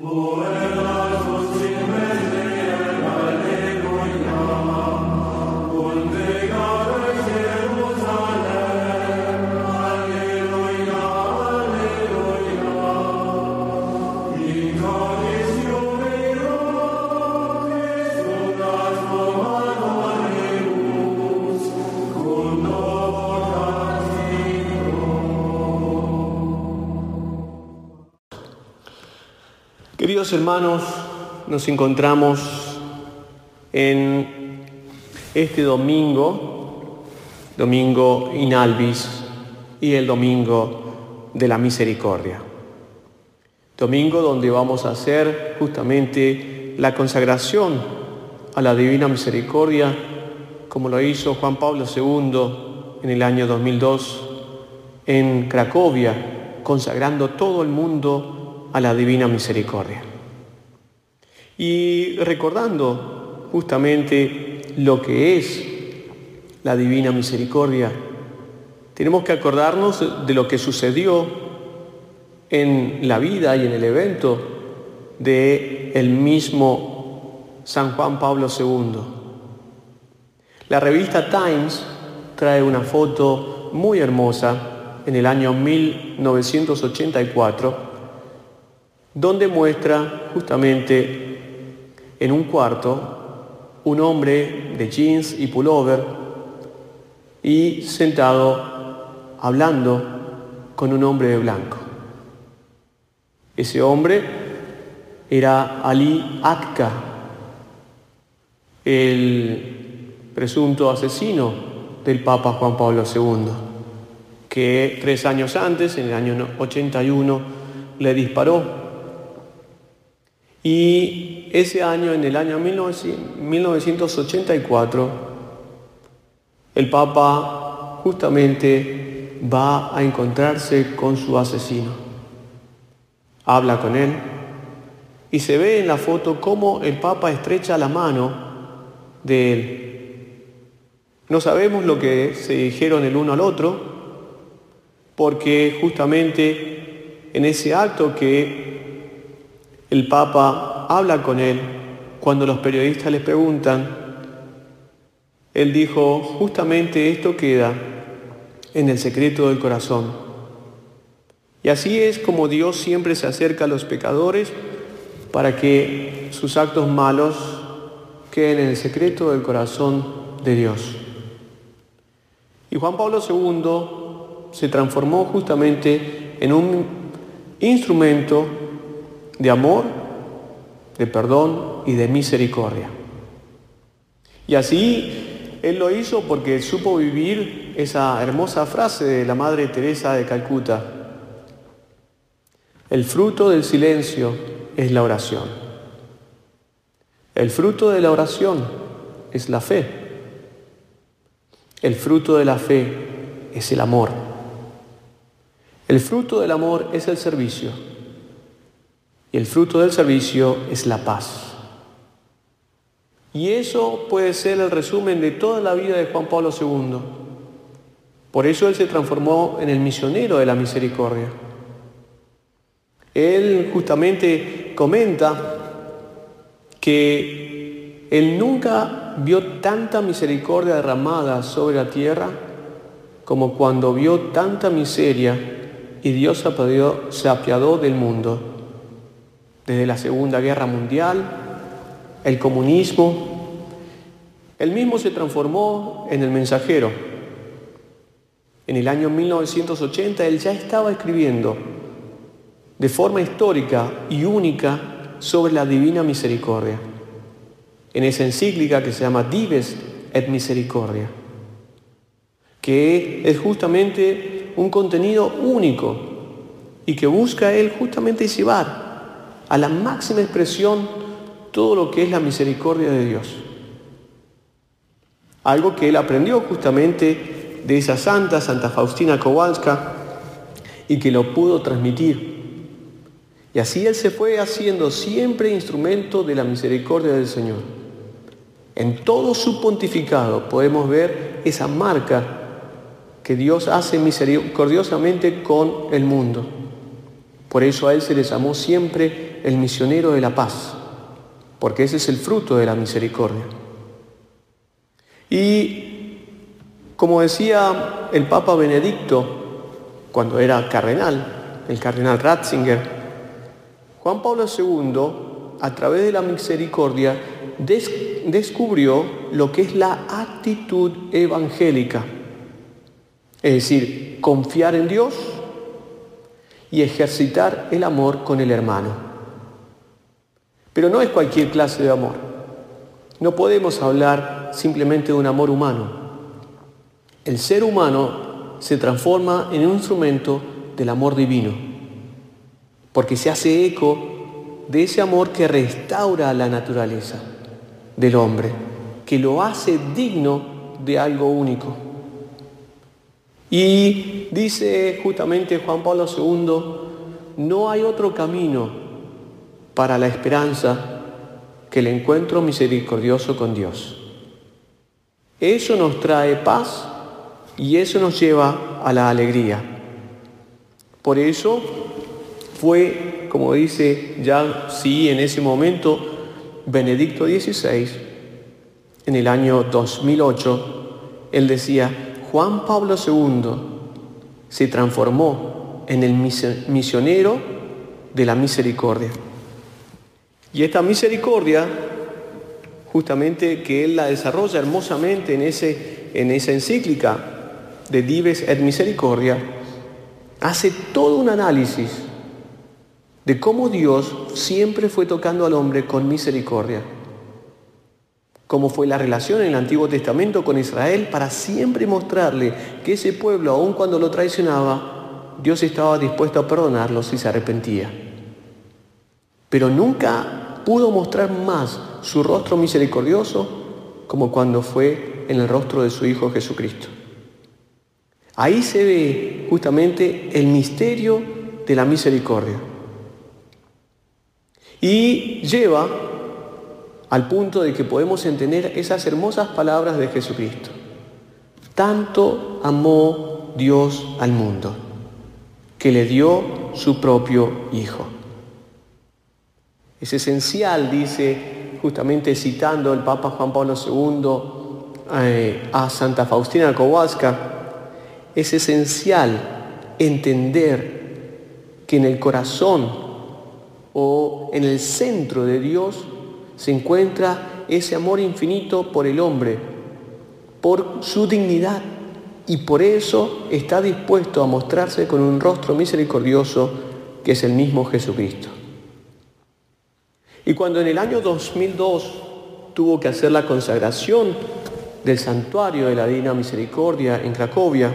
Lord. Queridos hermanos, nos encontramos en este domingo, domingo inalvis y el domingo de la misericordia. Domingo donde vamos a hacer justamente la consagración a la divina misericordia, como lo hizo Juan Pablo II en el año 2002 en Cracovia, consagrando todo el mundo a la divina misericordia. Y recordando justamente lo que es la divina misericordia, tenemos que acordarnos de lo que sucedió en la vida y en el evento de el mismo San Juan Pablo II. La revista Times trae una foto muy hermosa en el año 1984 donde muestra justamente en un cuarto un hombre de jeans y pullover y sentado hablando con un hombre de blanco. Ese hombre era Ali Akka, el presunto asesino del Papa Juan Pablo II, que tres años antes, en el año 81, le disparó y ese año, en el año 1984, el Papa justamente va a encontrarse con su asesino. Habla con él y se ve en la foto cómo el Papa estrecha la mano de él. No sabemos lo que se dijeron el uno al otro, porque justamente en ese acto que el Papa habla con él cuando los periodistas le preguntan. Él dijo, justamente esto queda en el secreto del corazón. Y así es como Dios siempre se acerca a los pecadores para que sus actos malos queden en el secreto del corazón de Dios. Y Juan Pablo II se transformó justamente en un instrumento de amor, de perdón y de misericordia. Y así Él lo hizo porque supo vivir esa hermosa frase de la Madre Teresa de Calcuta. El fruto del silencio es la oración. El fruto de la oración es la fe. El fruto de la fe es el amor. El fruto del amor es el servicio. Y el fruto del servicio es la paz. Y eso puede ser el resumen de toda la vida de Juan Pablo II. Por eso él se transformó en el misionero de la misericordia. Él justamente comenta que él nunca vio tanta misericordia derramada sobre la tierra como cuando vio tanta miseria y Dios se apiadó del mundo desde la Segunda Guerra Mundial, el comunismo. Él mismo se transformó en el mensajero. En el año 1980 él ya estaba escribiendo de forma histórica y única sobre la divina misericordia, en esa encíclica que se llama Dives et Misericordia, que es justamente un contenido único y que busca él justamente llevar a la máxima expresión todo lo que es la misericordia de Dios. Algo que él aprendió justamente de esa santa, Santa Faustina Kowalska, y que lo pudo transmitir. Y así él se fue haciendo siempre instrumento de la misericordia del Señor. En todo su pontificado podemos ver esa marca que Dios hace misericordiosamente con el mundo. Por eso a él se le llamó siempre el misionero de la paz, porque ese es el fruto de la misericordia. Y como decía el Papa Benedicto cuando era cardenal, el cardenal Ratzinger, Juan Pablo II, a través de la misericordia, descubrió lo que es la actitud evangélica, es decir, confiar en Dios y ejercitar el amor con el hermano. Pero no es cualquier clase de amor. No podemos hablar simplemente de un amor humano. El ser humano se transforma en un instrumento del amor divino, porque se hace eco de ese amor que restaura la naturaleza del hombre, que lo hace digno de algo único. Y dice justamente Juan Pablo II, no hay otro camino para la esperanza que el encuentro misericordioso con Dios. Eso nos trae paz y eso nos lleva a la alegría. Por eso fue, como dice ya sí en ese momento, Benedicto XVI, en el año 2008, él decía, Juan Pablo II se transformó en el misionero de la misericordia. Y esta misericordia, justamente que él la desarrolla hermosamente en, ese, en esa encíclica de Dives et Misericordia, hace todo un análisis de cómo Dios siempre fue tocando al hombre con misericordia. Cómo fue la relación en el Antiguo Testamento con Israel para siempre mostrarle que ese pueblo, aun cuando lo traicionaba, Dios estaba dispuesto a perdonarlo si se arrepentía. Pero nunca pudo mostrar más su rostro misericordioso como cuando fue en el rostro de su Hijo Jesucristo. Ahí se ve justamente el misterio de la misericordia. Y lleva al punto de que podemos entender esas hermosas palabras de Jesucristo. Tanto amó Dios al mundo, que le dio su propio Hijo. Es esencial, dice justamente citando el Papa Juan Pablo II eh, a Santa Faustina Kowalska, es esencial entender que en el corazón o en el centro de Dios se encuentra ese amor infinito por el hombre, por su dignidad, y por eso está dispuesto a mostrarse con un rostro misericordioso que es el mismo Jesucristo. Y cuando en el año 2002 tuvo que hacer la consagración del santuario de la Divina Misericordia en Cracovia,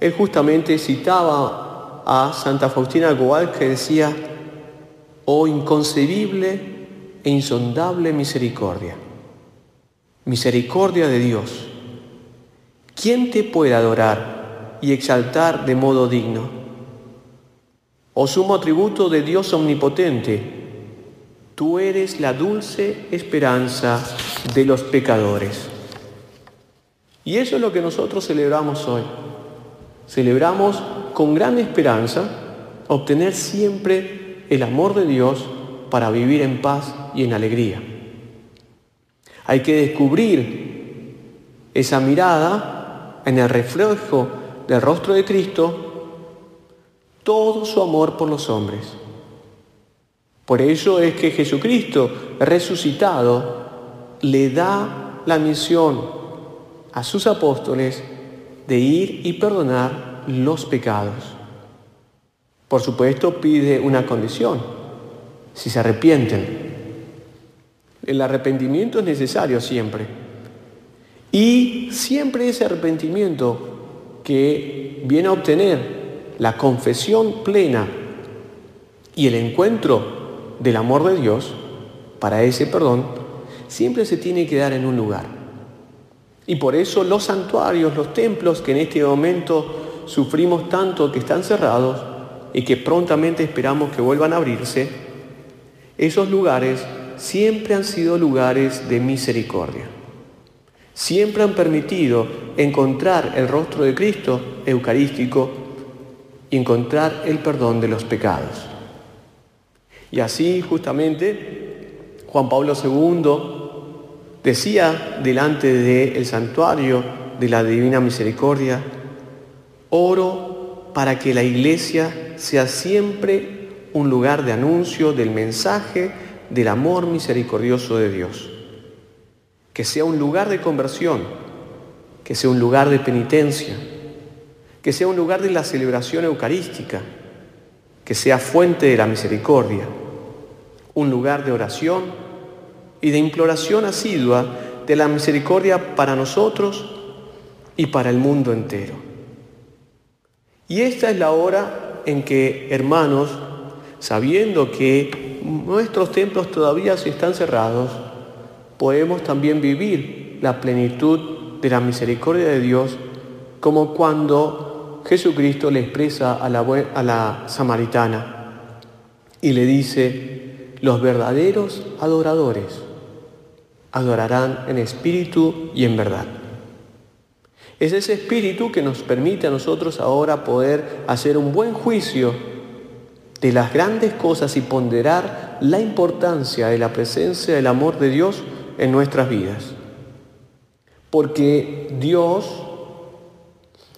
él justamente citaba a Santa Faustina Goal que decía, oh inconcebible e insondable misericordia, misericordia de Dios, ¿quién te puede adorar y exaltar de modo digno? Oh sumo atributo de Dios omnipotente, tú eres la dulce esperanza de los pecadores. Y eso es lo que nosotros celebramos hoy. Celebramos con gran esperanza obtener siempre el amor de Dios para vivir en paz y en alegría. Hay que descubrir esa mirada en el reflejo del rostro de Cristo, todo su amor por los hombres. Por eso es que Jesucristo resucitado le da la misión a sus apóstoles de ir y perdonar los pecados. Por supuesto, pide una condición, si se arrepienten. El arrepentimiento es necesario siempre. Y siempre ese arrepentimiento que viene a obtener la confesión plena y el encuentro del amor de Dios para ese perdón, siempre se tiene que dar en un lugar. Y por eso los santuarios, los templos que en este momento sufrimos tanto que están cerrados, y que prontamente esperamos que vuelvan a abrirse, esos lugares siempre han sido lugares de misericordia. Siempre han permitido encontrar el rostro de Cristo eucarístico y encontrar el perdón de los pecados. Y así justamente Juan Pablo II decía delante del santuario de la Divina Misericordia, oro para que la iglesia sea siempre un lugar de anuncio del mensaje del amor misericordioso de Dios. Que sea un lugar de conversión, que sea un lugar de penitencia, que sea un lugar de la celebración eucarística, que sea fuente de la misericordia, un lugar de oración y de imploración asidua de la misericordia para nosotros y para el mundo entero. Y esta es la hora en que, hermanos, sabiendo que nuestros templos todavía están cerrados, podemos también vivir la plenitud de la misericordia de Dios como cuando Jesucristo le expresa a la, a la samaritana y le dice, los verdaderos adoradores adorarán en espíritu y en verdad. Es ese espíritu que nos permite a nosotros ahora poder hacer un buen juicio de las grandes cosas y ponderar la importancia de la presencia del amor de Dios en nuestras vidas. Porque Dios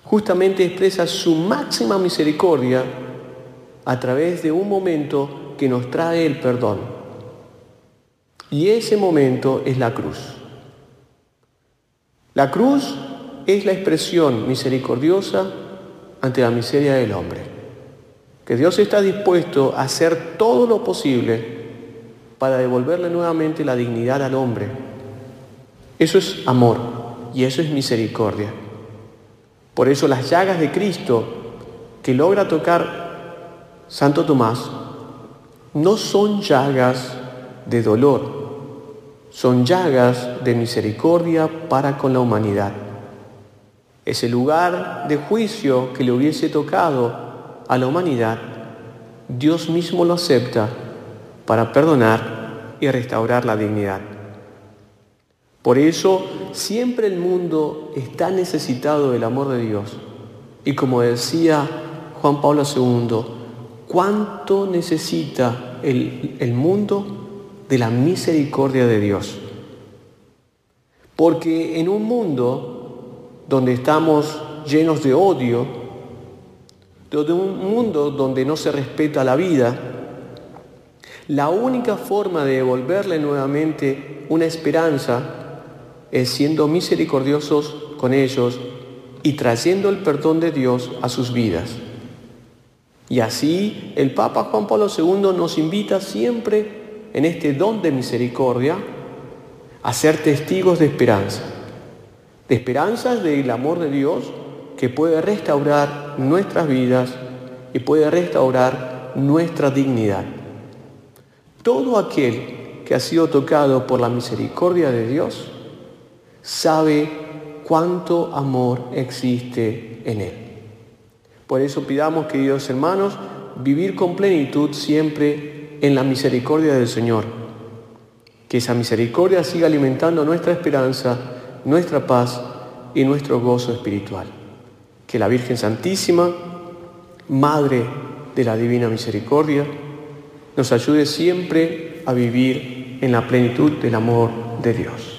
justamente expresa su máxima misericordia a través de un momento que nos trae el perdón. Y ese momento es la cruz. La cruz es la expresión misericordiosa ante la miseria del hombre. Que Dios está dispuesto a hacer todo lo posible para devolverle nuevamente la dignidad al hombre. Eso es amor y eso es misericordia. Por eso las llagas de Cristo que logra tocar Santo Tomás no son llagas de dolor, son llagas de misericordia para con la humanidad. Ese lugar de juicio que le hubiese tocado a la humanidad, Dios mismo lo acepta para perdonar y restaurar la dignidad. Por eso siempre el mundo está necesitado del amor de Dios. Y como decía Juan Pablo II, ¿cuánto necesita el, el mundo de la misericordia de Dios? Porque en un mundo donde estamos llenos de odio, de un mundo donde no se respeta la vida, la única forma de devolverle nuevamente una esperanza es siendo misericordiosos con ellos y trayendo el perdón de Dios a sus vidas. Y así el Papa Juan Pablo II nos invita siempre en este don de misericordia a ser testigos de esperanza, de esperanzas del amor de Dios que puede restaurar nuestras vidas y puede restaurar nuestra dignidad. Todo aquel que ha sido tocado por la misericordia de Dios sabe cuánto amor existe en Él. Por eso pidamos, queridos hermanos, vivir con plenitud siempre en la misericordia del Señor. Que esa misericordia siga alimentando nuestra esperanza, nuestra paz y nuestro gozo espiritual. Que la Virgen Santísima, Madre de la Divina Misericordia, nos ayude siempre a vivir en la plenitud del amor de Dios.